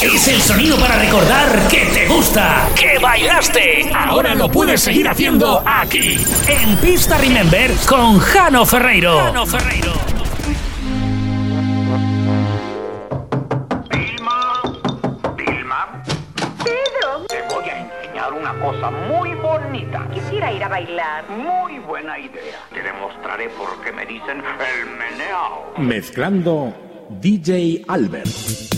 Es el sonido para recordar que te gusta, que bailaste. Ahora lo puedes seguir haciendo aquí, en Pista Remember con Jano Ferreiro. Jano Ferreiro. Vilma, Vilma, Pedro, te voy a enseñar una cosa muy bonita. quisiera ir a bailar. Muy buena idea. Te demostraré por qué me dicen el meneao. Mezclando DJ Albert.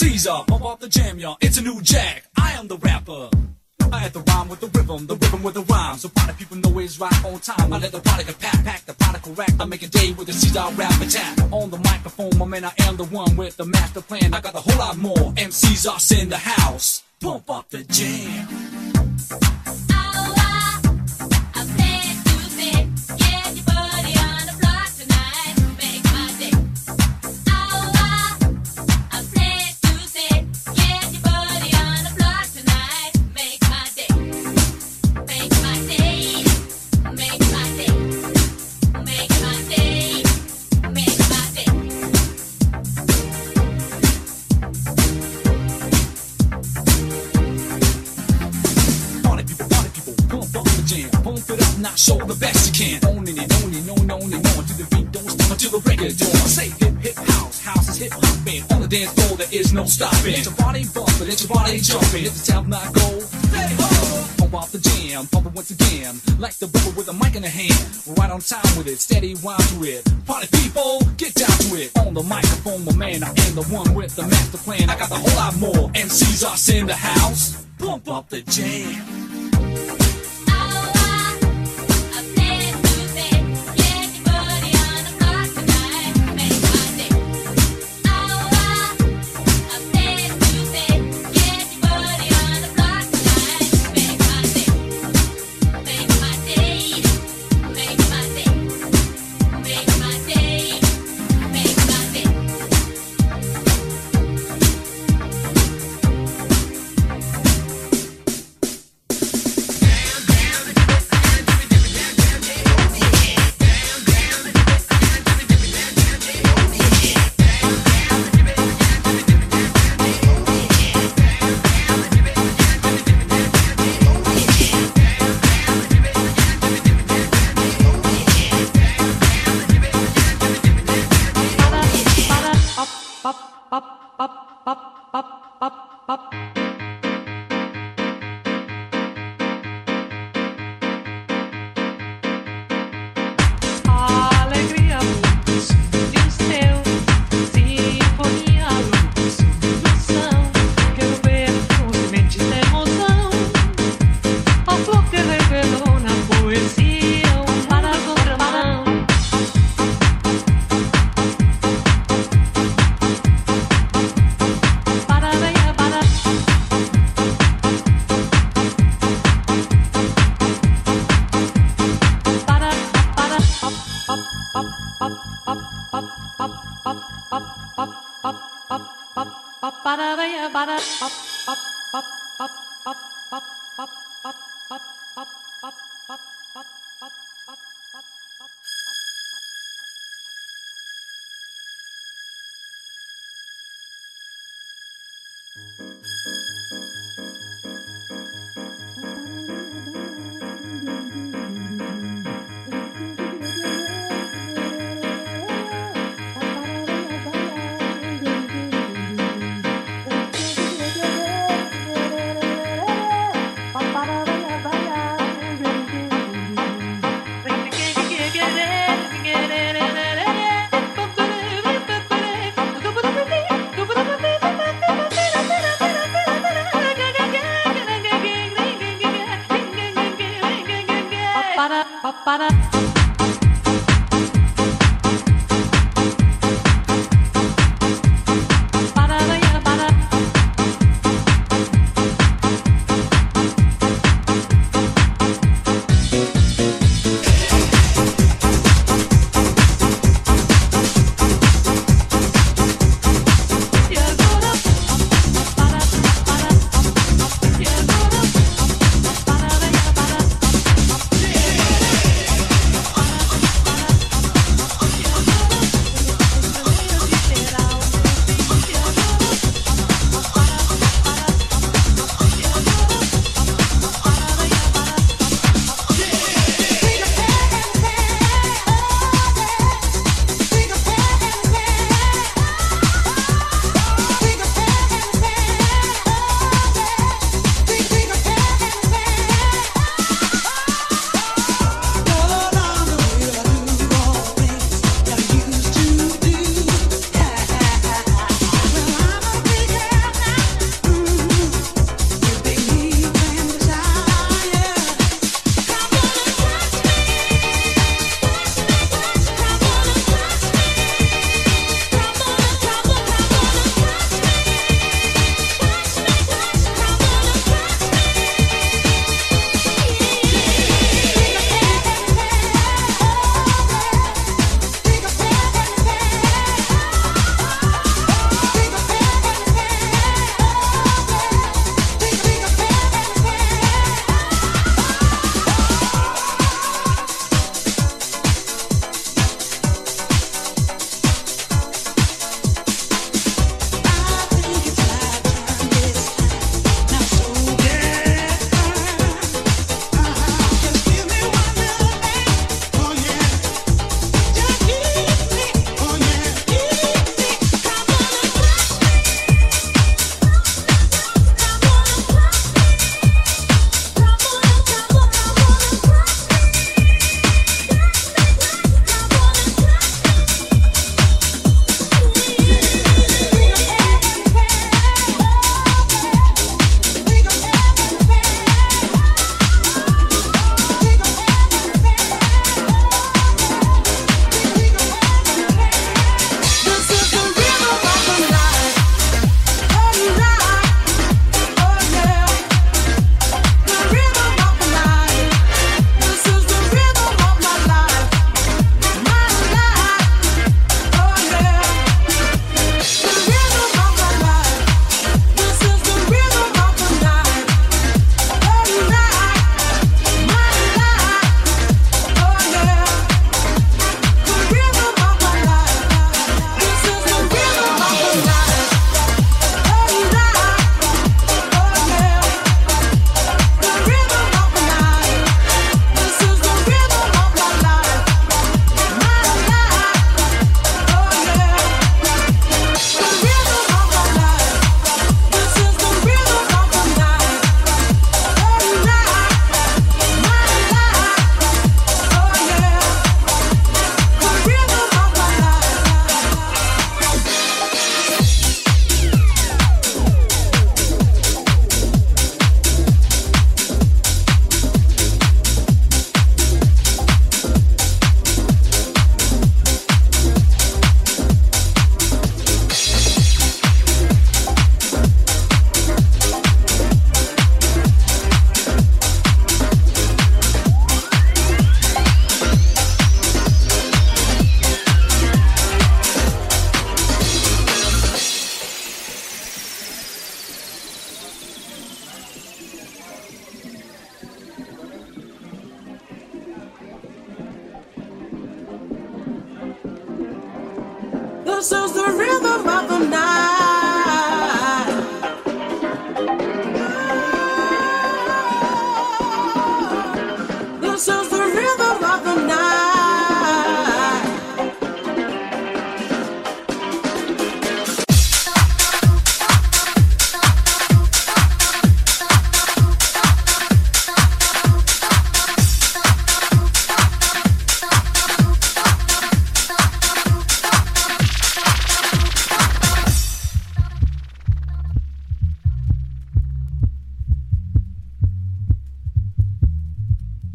Caesar, pump off the jam, y'all. It's a new jack. I am the rapper. I had the rhyme with the rhythm, the rhythm with the rhyme. So party people know it's right on time. I let the product pack, pack the particle rack. I make a day with the Caesar rap attack. On the microphone, my man, I am the one with the master plan. I got a whole lot more. MCs are in the house. Pump up the jam. Stopping. Let your body bumping, let your body jumping. If the sound not go, hey ho! Pump off the jam, pump it once again. Like the rubber with a mic in the hand. Right on time with it, steady wind to it. Party people, get down to it. On the microphone, my man, I am the one with the master plan. I got a whole lot more. MCs are in the house. Pump up the jam.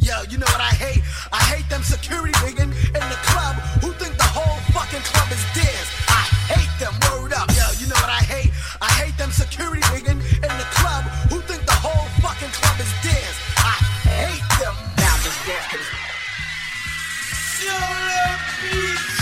Yo, you know what I hate? I hate them security niggas in the club who think the whole fucking club is theirs. I hate them, word up. Yo, you know what I hate? I hate them security niggas in the club who think the whole fucking club is theirs. I hate them. Now just dance. Yo, let me.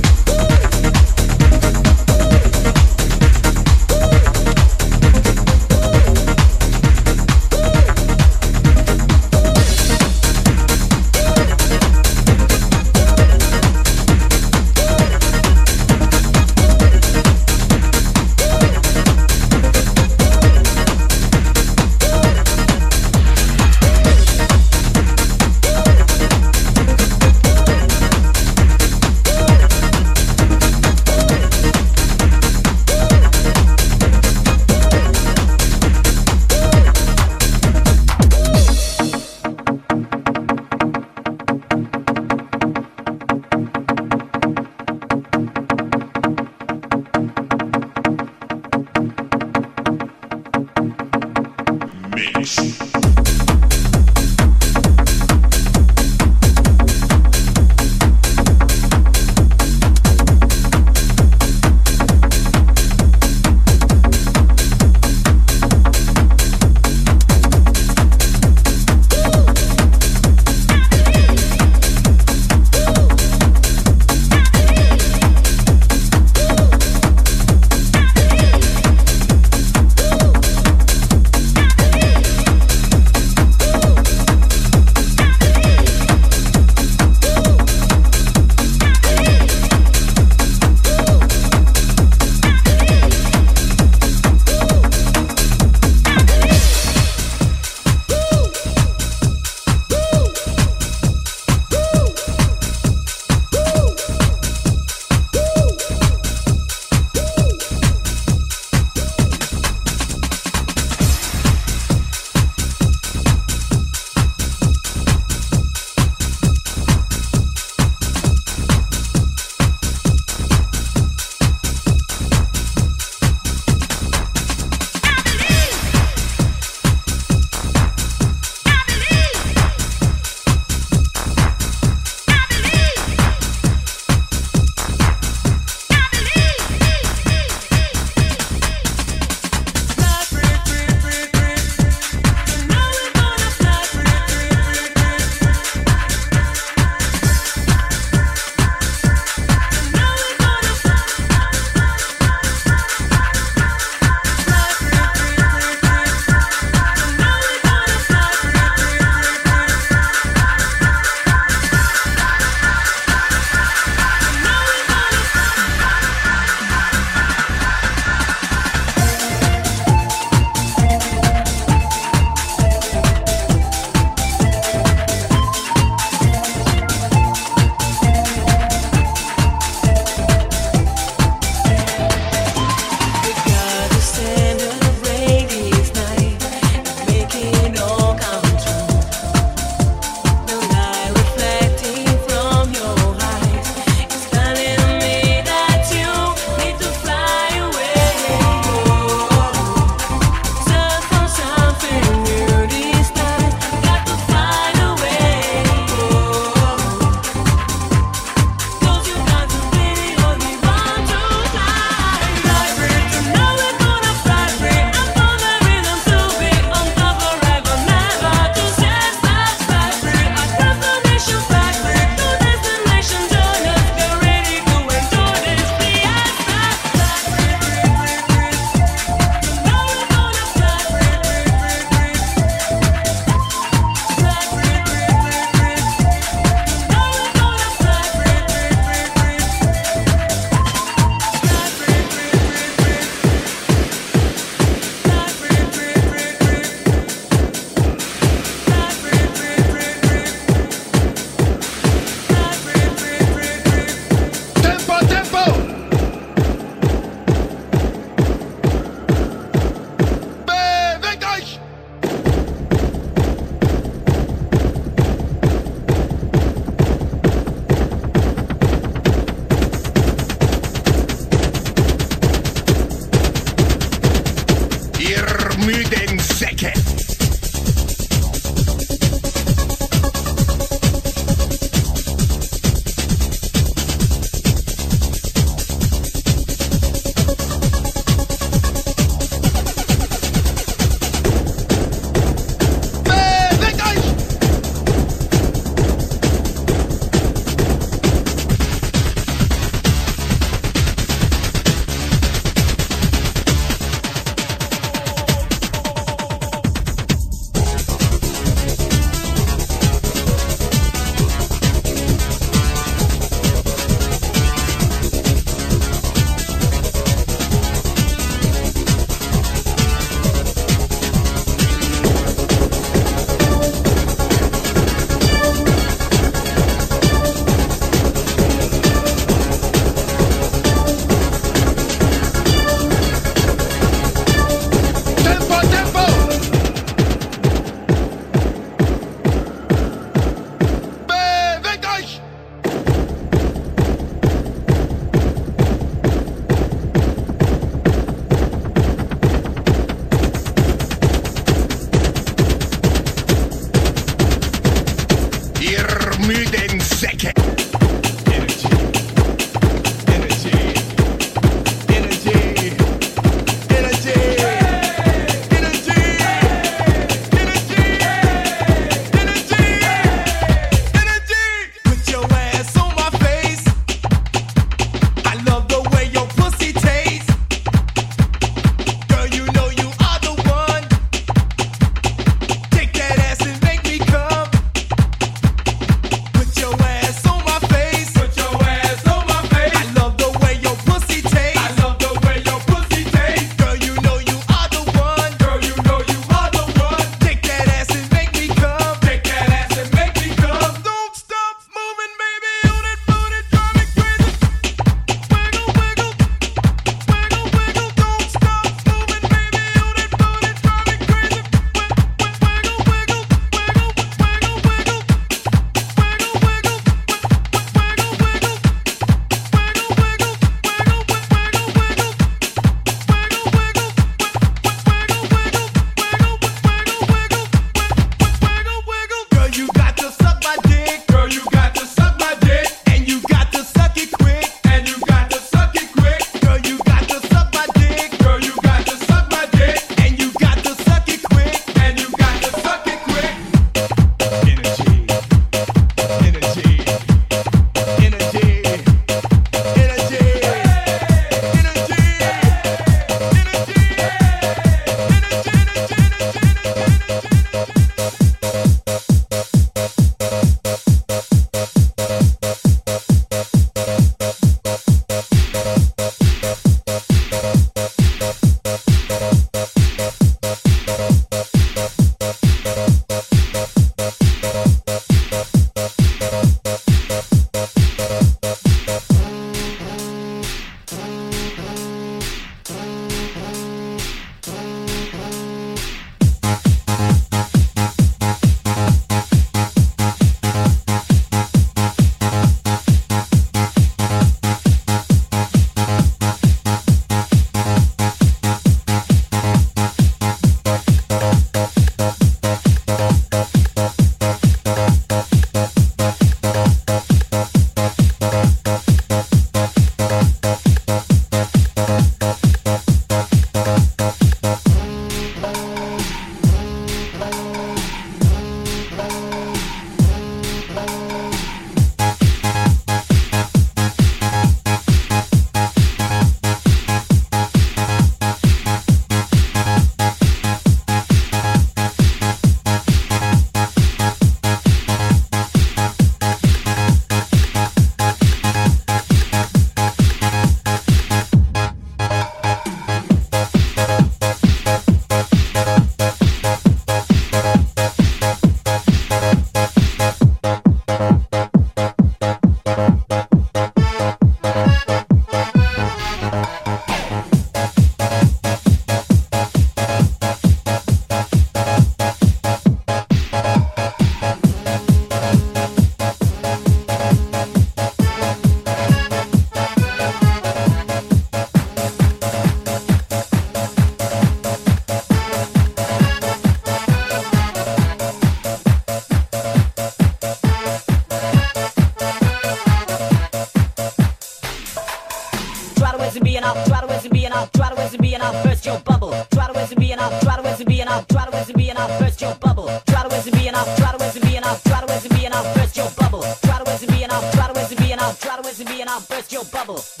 Enough, try to waste to be enough, burst your bubble. Try to waste to be enough, try to waste to be enough, try to waste to be enough, burst your bubble. Try to waste to be enough, try to waste to be enough, try to waste to be enough, burst your bubble. Try to waste to be enough, try to waste to be enough, try to waste to be enough, burst your bubble.